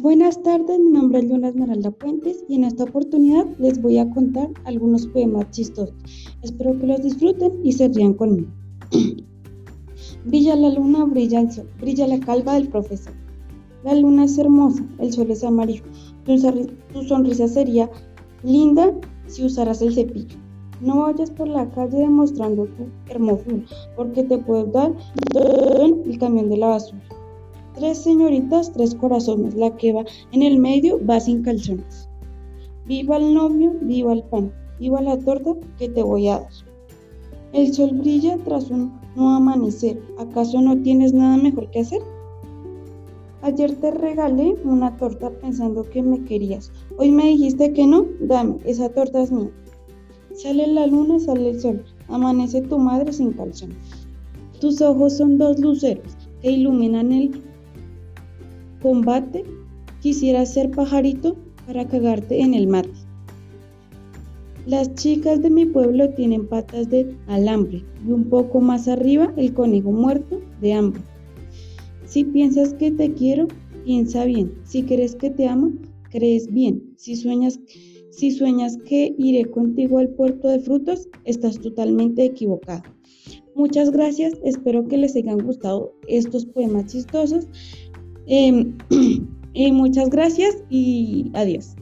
Buenas tardes, mi nombre es Luna Esmeralda Puentes y en esta oportunidad les voy a contar algunos poemas chistosos. Espero que los disfruten y se rían conmigo. brilla la luna, brilla el sol, brilla la calva del profesor. La luna es hermosa, el sol es amarillo. Tu, sonrisa sería linda si usaras el cepillo. No vayas por la calle demostrando tu hermosura, porque te puede dar el camión de la basura. Tres señoritas, tres corazones. La que va en el medio va sin calzones. Viva el novio, viva el pan, viva la torta que te voy a dar. El sol brilla tras un no amanecer. ¿Acaso no tienes nada mejor que hacer? Ayer te regalé una torta pensando que me querías. Hoy me dijiste que no. Dame, esa torta es mía. Sale la luna, sale el sol. Amanece tu madre sin calzones. Tus ojos son dos luceros que iluminan el combate, quisiera ser pajarito para cagarte en el mate. Las chicas de mi pueblo tienen patas de alambre y un poco más arriba el conejo muerto de hambre. Si piensas que te quiero, piensa bien. Si crees que te amo, crees bien. Si sueñas, si sueñas que iré contigo al puerto de frutos, estás totalmente equivocado. Muchas gracias, espero que les hayan gustado estos poemas chistosos. Em, muchas gracias y adiós.